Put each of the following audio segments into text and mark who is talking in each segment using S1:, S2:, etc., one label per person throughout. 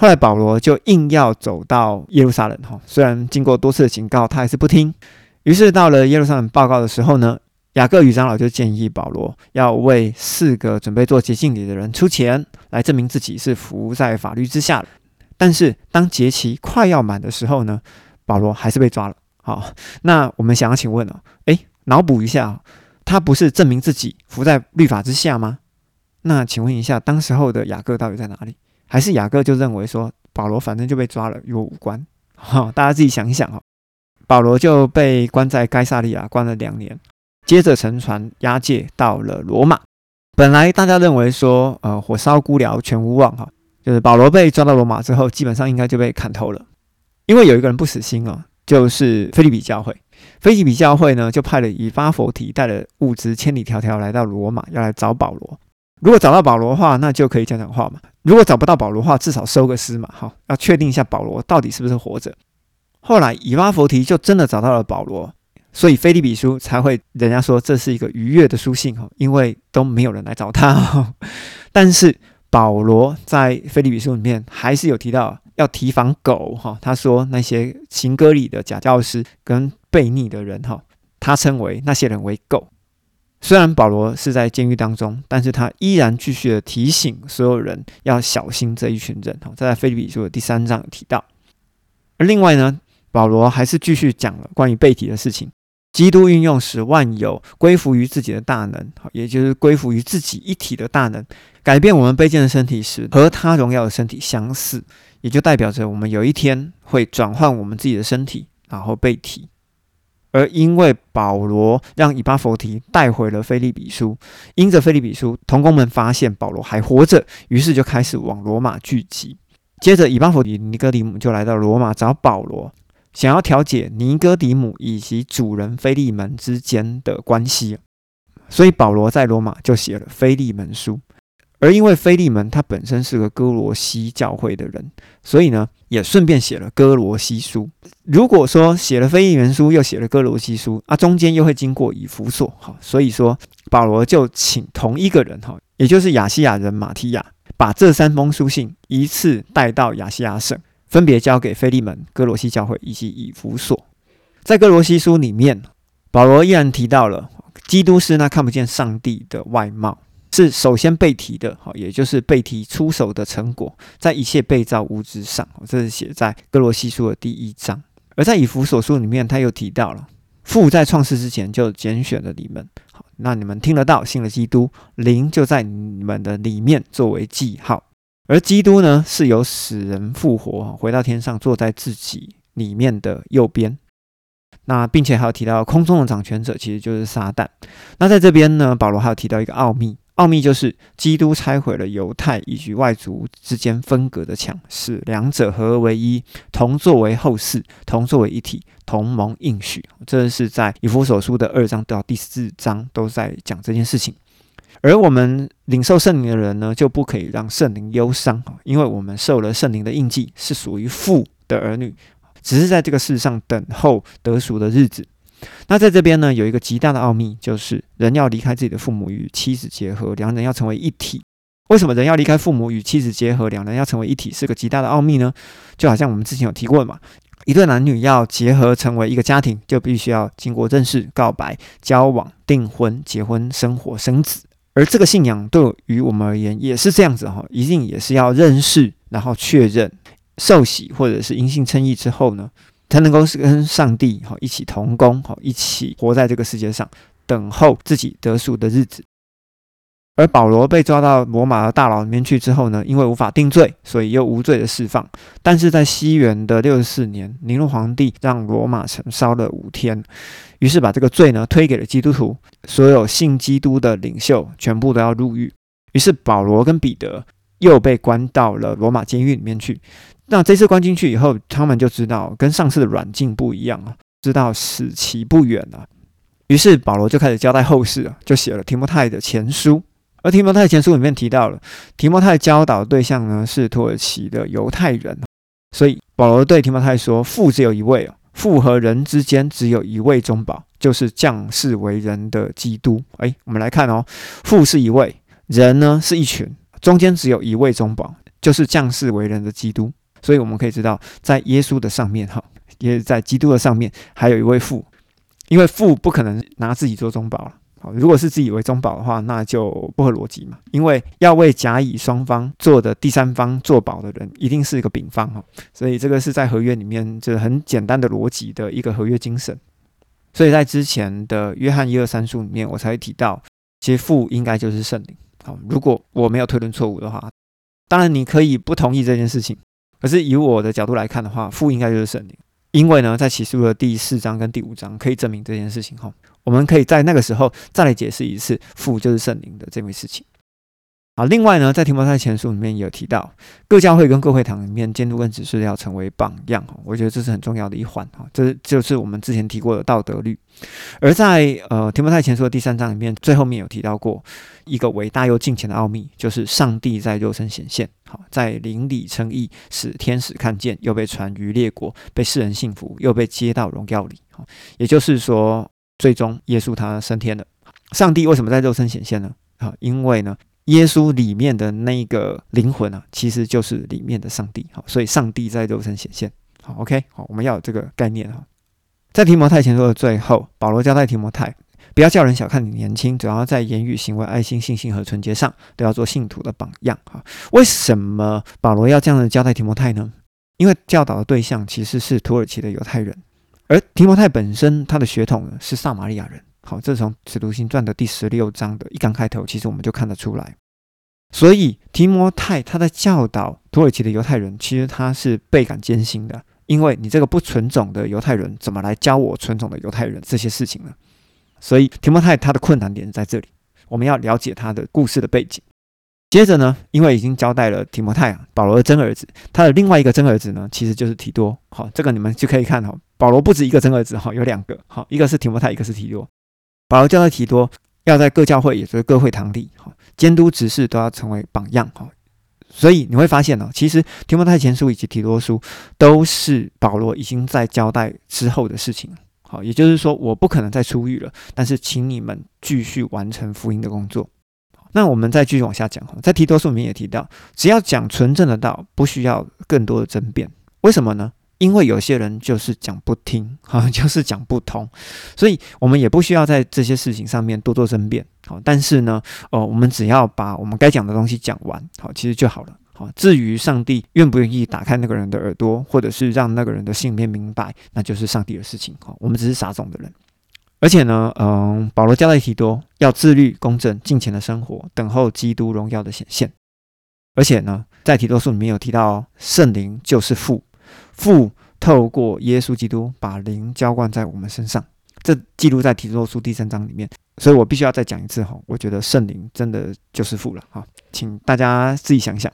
S1: 后来保罗就硬要走到耶路撒冷哈，虽然经过多次的警告，他还是不听。于是到了耶路撒冷报告的时候呢，雅各与长老就建议保罗要为四个准备做节庆礼的人出钱，来证明自己是服在法律之下的。但是当节期快要满的时候呢，保罗还是被抓了。好，那我们想要请问哦，诶，脑补一下，他不是证明自己服在律法之下吗？那请问一下，当时候的雅各到底在哪里？还是雅各就认为说保罗反正就被抓了，与我无关。哈，大家自己想一想哈。保罗就被关在该萨利亚关了两年，接着乘船押解到了罗马。本来大家认为说，呃，火烧孤寮全无望哈，就是保罗被抓到罗马之后，基本上应该就被砍头了。因为有一个人不死心啊，就是菲利比教会。菲利比教会呢，就派了以巴佛提带了物资千里迢迢来到罗马，要来找保罗。如果找到保罗的话，那就可以讲讲话嘛。如果找不到保罗的话，至少收个尸嘛，哈，要确定一下保罗到底是不是活着。后来以巴佛提就真的找到了保罗，所以菲利比书才会人家说这是一个愉悦的书信哈，因为都没有人来找他。但是保罗在菲利比书里面还是有提到要提防狗哈，他说那些行歌里的假教师跟悖逆的人哈，他称为那些人为狗。虽然保罗是在监狱当中，但是他依然继续的提醒所有人要小心这一群人。哈，在菲利比书的第三章有提到。而另外呢，保罗还是继续讲了关于背体的事情。基督运用使万有归服于自己的大能，也就是归服于自己一体的大能，改变我们卑贱的身体时，和他荣耀的身体相似，也就代表着我们有一天会转换我们自己的身体，然后被体。而因为保罗让以巴弗提带回了菲利比书，因着菲利比书，同工们发现保罗还活着，于是就开始往罗马聚集。接着，以巴弗提尼哥底姆就来到罗马找保罗，想要调解尼哥底姆以及主人菲利门之间的关系。所以保罗在罗马就写了菲利门书。而因为菲利门他本身是个哥罗西教会的人，所以呢，也顺便写了哥罗西书。如果说写了菲利门书，又写了哥罗西书，啊，中间又会经过以弗所，哈，所以说保罗就请同一个人，哈，也就是亚细亚人马提亚，把这三封书信一次带到亚细亚省，分别交给菲利门、哥罗西教会以及以弗所。在哥罗西书里面，保罗依然提到了基督是那看不见上帝的外貌。是首先被提的，好，也就是被提出手的成果，在一切被造物之上，这是写在哥罗西书的第一章。而在以弗所书里面，他又提到了父在创世之前就拣选了你们，好，那你们听得到，信了基督，灵就在你们的里面作为记号。而基督呢，是由死人复活，回到天上，坐在自己里面的右边。那并且还有提到空中的掌权者其实就是撒旦。那在这边呢，保罗还有提到一个奥秘。奥秘就是基督拆毁了犹太以及外族之间分隔的墙，使两者合而为一，同作为后世，同作为一体，同盟应许。这是在以弗所书的二章到第四章都在讲这件事情。而我们领受圣灵的人呢，就不可以让圣灵忧伤因为我们受了圣灵的印记，是属于父的儿女，只是在这个世上等候得赎的日子。那在这边呢，有一个极大的奥秘，就是人要离开自己的父母与妻子结合，两人要成为一体。为什么人要离开父母与妻子结合，两人要成为一体，是个极大的奥秘呢？就好像我们之前有提过的嘛，一对男女要结合成为一个家庭，就必须要经过认识、告白、交往、订婚、结婚、生活、生子。而这个信仰对于我们而言也是这样子哈，一定也是要认识，然后确认、受洗或者是因信称义之后呢。才能够是跟上帝哈一起同工哈一起活在这个世界上，等候自己得赎的日子。而保罗被抓到罗马的大牢里面去之后呢，因为无法定罪，所以又无罪的释放。但是在西元的六十四年，尼禄皇帝让罗马城烧了五天，于是把这个罪呢推给了基督徒，所有信基督的领袖全部都要入狱。于是保罗跟彼得又被关到了罗马监狱里面去。那这次关进去以后，他们就知道跟上次的软禁不一样啊，知道死期不远了。于是保罗就开始交代后事啊，就写了提摩太的前书。而提摩太前书里面提到了，提摩太教导对象呢是土耳其的犹太人，所以保罗对提摩太说：“父只有一位哦，父和人之间只有一位中保，就是降世为人的基督。”哎，我们来看哦，父是一位，人呢是一群，中间只有一位中保。就是降世为人的基督。所以我们可以知道，在耶稣的上面，哈，也在基督的上面，还有一位父，因为父不可能拿自己做中保了。好，如果是自以为中保的话，那就不合逻辑嘛。因为要为甲乙双方做的第三方做保的人，一定是一个丙方哈。所以这个是在合约里面，这很简单的逻辑的一个合约精神。所以在之前的约翰一二三书里面，我才会提到，其实父应该就是圣灵。好，如果我没有推论错误的话，当然你可以不同意这件事情。可是以我的角度来看的话，父应该就是圣灵，因为呢，在启示录的第四章跟第五章可以证明这件事情哈。我们可以在那个时候再来解释一次父就是圣灵的这回事情。啊，另外呢，在提摩太前书里面也有提到，各教会跟各会堂里面监督跟指示要成为榜样哈，我觉得这是很重要的一环哈，这就是我们之前提过的道德律。而在呃提摩太前书的第三章里面，最后面有提到过一个伟大又近前的奥秘，就是上帝在肉身显现，好，在灵里称义，使天使看见，又被传于列国，被世人信服，又被接到荣耀里。好，也就是说，最终耶稣他升天了。上帝为什么在肉身显现呢？啊，因为呢。耶稣里面的那一个灵魂啊，其实就是里面的上帝。好，所以上帝在肉身显现。好，OK，好，我们要有这个概念哈。在提摩太前书的最后，保罗交代提摩太，不要叫人小看你年轻，主要在言语、行为、爱心、信心和纯洁上，都要做信徒的榜样。哈，为什么保罗要这样的交代提摩太呢？因为教导的对象其实是土耳其的犹太人，而提摩太本身他的血统是撒玛利亚人。好，这从《使徒行传》的第十六章的一刚开头，其实我们就看得出来。所以提摩太他在教导土耳其的犹太人，其实他是倍感艰辛的，因为你这个不纯种的犹太人，怎么来教我纯种的犹太人这些事情呢？所以提摩太他的困难点在这里，我们要了解他的故事的背景。接着呢，因为已经交代了提摩太啊，保罗的真儿子，他的另外一个真儿子呢，其实就是提多。好，这个你们就可以看哈，保罗不止一个真儿子哈，有两个。好，一个是提摩太，一个是提多。保罗教导提多要在各教会，也就是各会堂里，哈，监督执事都要成为榜样，哈。所以你会发现呢，其实提摩太前书以及提多书都是保罗已经在交代之后的事情，好，也就是说我不可能再出狱了，但是请你们继续完成福音的工作。那我们再继续往下讲，哈，在提多书里面也提到，只要讲纯正的道，不需要更多的争辩，为什么呢？因为有些人就是讲不听，哈，就是讲不通，所以我们也不需要在这些事情上面多做争辩，好，但是呢，哦，我们只要把我们该讲的东西讲完，好，其实就好了，好。至于上帝愿不愿意打开那个人的耳朵，或者是让那个人的心里面明白，那就是上帝的事情，好，我们只是撒种的人。而且呢，嗯，保罗交代提多要自律、公正、敬虔的生活，等候基督荣耀的显现。而且呢，在提多书里面有提到，圣灵就是父。父透过耶稣基督把灵浇灌在我们身上，这记录在提多书第三章里面，所以我必须要再讲一次哈。我觉得圣灵真的就是父了哈，请大家自己想想。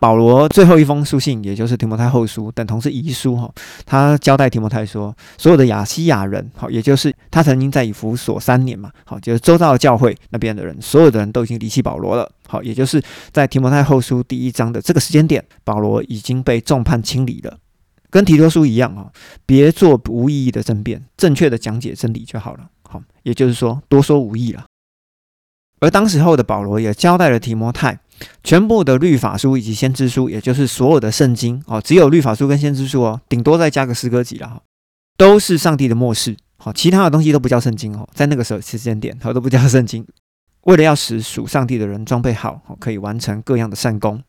S1: 保罗最后一封书信，也就是提摩太后书，等同是遗书哈。他交代提摩太说，所有的亚西亚人，好，也就是他曾经在以弗所三年嘛，好，就是周遭教会那边的人，所有的人都已经离弃保罗了，好，也就是在提摩太后书第一章的这个时间点，保罗已经被众叛亲离了，跟提多书一样啊，别做无意义的争辩，正确的讲解真理就好了，好，也就是说多说无益了。而当时候的保罗也交代了提摩太，全部的律法书以及先知书，也就是所有的圣经哦，只有律法书跟先知书哦，顶多再加个诗歌集了哈，都是上帝的末世，好，其他的东西都不叫圣经哦，在那个时候时间点，好都不叫圣经。为了要使属上帝的人装备好，可以完成各样的善功。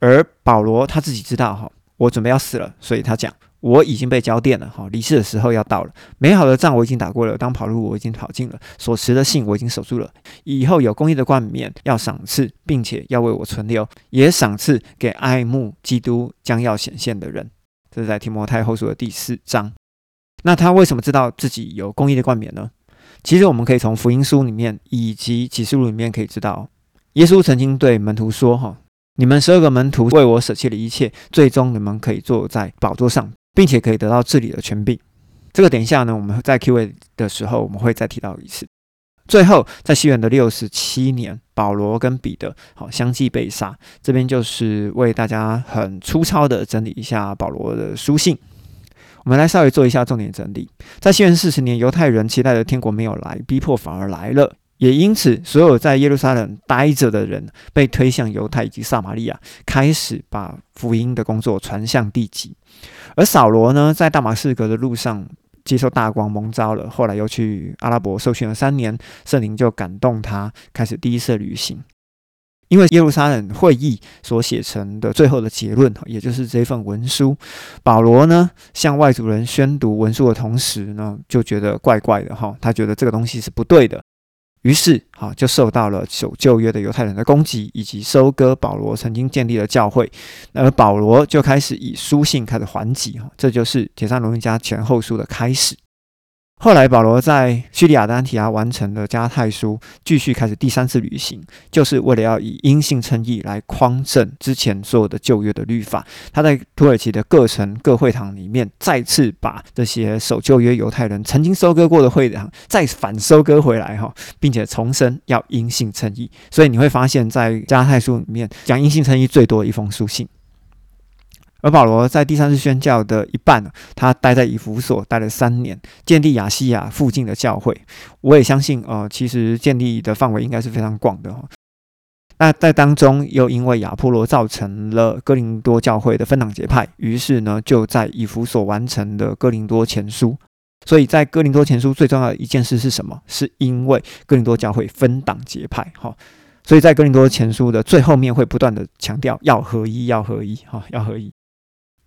S1: 而保罗他自己知道哈，我准备要死了，所以他讲。我已经被交电了，哈，离世的时候要到了。美好的仗我已经打过了，当跑路我已经跑尽了，所持的信我已经守住了。以后有公义的冠冕要赏赐，并且要为我存留，也赏赐给爱慕基督将要显现的人。这是在提摩太后书的第四章。那他为什么知道自己有公义的冠冕呢？其实我们可以从福音书里面以及启示录里面可以知道，耶稣曾经对门徒说：“哈，你们十二个门徒为我舍弃了一切，最终你们可以坐在宝座上。”并且可以得到治理的权柄，这个等一下呢，我们在 Q&A 的时候我们会再提到一次。最后，在西元的六十七年，保罗跟彼得好相继被杀。这边就是为大家很粗糙的整理一下保罗的书信。我们来稍微做一下重点整理。在西元四十年，犹太人期待的天国没有来，逼迫反而来了。也因此，所有在耶路撒冷待着的人被推向犹太以及撒玛利亚，开始把福音的工作传向地极。而扫罗呢，在大马士革的路上接受大光蒙召了，后来又去阿拉伯受训了三年，圣灵就感动他，开始第一次旅行。因为耶路撒冷会议所写成的最后的结论，也就是这份文书，保罗呢向外族人宣读文书的同时呢，就觉得怪怪的哈，他觉得这个东西是不对的。于是，啊就受到了守旧约的犹太人的攻击，以及收割保罗曾经建立的教会。而保罗就开始以书信开始还击，哈，这就是《铁扇罗尼家前后书》的开始。后来，保罗在叙利亚的安提阿完成了加泰书，继续开始第三次旅行，就是为了要以因信称义来匡正之前所有的旧约的律法。他在土耳其的各城各会堂里面，再次把这些守旧约犹太人曾经收割过的会堂再反收割回来，哈，并且重申要因信称义。所以你会发现在加泰书里面讲因信称义最多的一封书信。而保罗在第三次宣教的一半，他待在以弗所待了三年，建立亚细亚附近的教会。我也相信，呃，其实建立的范围应该是非常广的哈。那在当中又因为亚波罗造成了哥林多教会的分党结派，于是呢就在以弗所完成的哥林多前书。所以在哥林多前书最重要的一件事是什么？是因为哥林多教会分党结派，哈。所以在哥林多前书的最后面会不断的强调要合一，要合一，哈，要合一。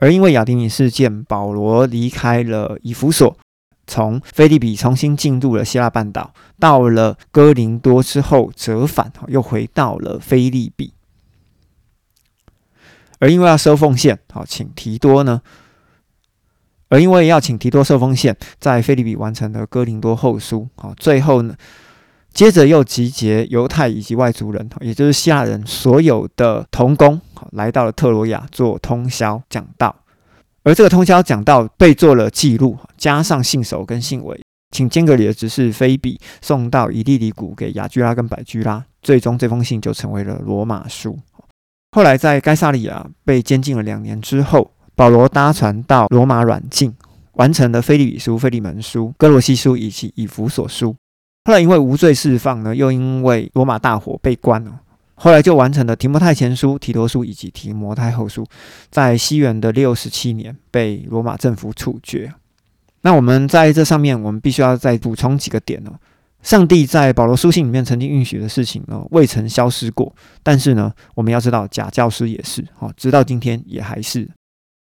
S1: 而因为亚丁尼事件，保罗离开了以弗所，从菲利比重新进入了希腊半岛，到了哥林多之后折返，又回到了菲利比。而因为要收奉献，好，请提多呢？而因为要请提多收奉献，在菲利比完成了哥林多后书，好，最后呢？接着又集结犹太以及外族人，也就是希腊人所有的童工，来到了特罗亚做通宵讲道。而这个通宵讲道被做了记录，加上信手跟信尾，请坚格里的执事菲比送到以利里谷给雅居拉跟百居拉。最终这封信就成为了罗马书。后来在该萨利亚被监禁了两年之后，保罗搭船到罗马软禁，完成了菲利比书、菲利门书、哥罗西书以及以弗所书。后来因为无罪释放呢，又因为罗马大火被关了。后来就完成了提摩太前书、提多书以及提摩太后书，在西元的六十七年被罗马政府处决。那我们在这上面，我们必须要再补充几个点哦。上帝在保罗书信里面曾经允许的事情呢，未曾消失过。但是呢，我们要知道假教师也是，哦，直到今天也还是。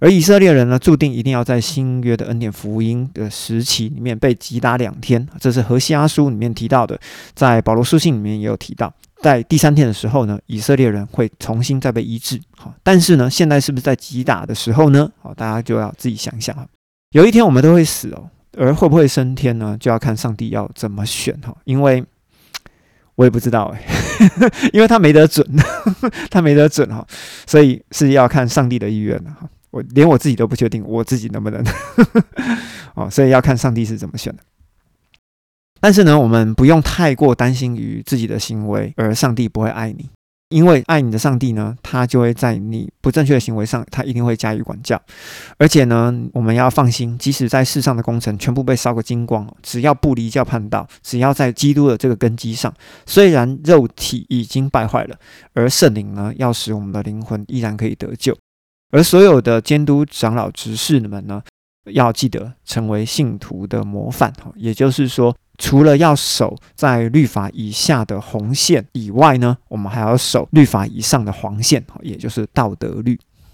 S1: 而以色列人呢，注定一定要在新约的恩典福音的时期里面被击打两天，这是何西阿书里面提到的，在保罗书信里面也有提到，在第三天的时候呢，以色列人会重新再被医治。好，但是呢，现在是不是在击打的时候呢？好，大家就要自己想想啊。有一天我们都会死哦，而会不会升天呢？就要看上帝要怎么选哈，因为我也不知道哎，因为他没得准，他没得准哈，所以是要看上帝的意愿的哈。我连我自己都不确定我自己能不能哦，所以要看上帝是怎么选的。但是呢，我们不用太过担心于自己的行为，而上帝不会爱你，因为爱你的上帝呢，他就会在你不正确的行为上，他一定会加以管教。而且呢，我们要放心，即使在世上的工程全部被烧个精光，只要不离教叛道，只要在基督的这个根基上，虽然肉体已经败坏了，而圣灵呢，要使我们的灵魂依然可以得救。而所有的监督长老执事们呢，要记得成为信徒的模范哈。也就是说，除了要守在律法以下的红线以外呢，我们还要守律法以上的黄线哈，也就是道德律。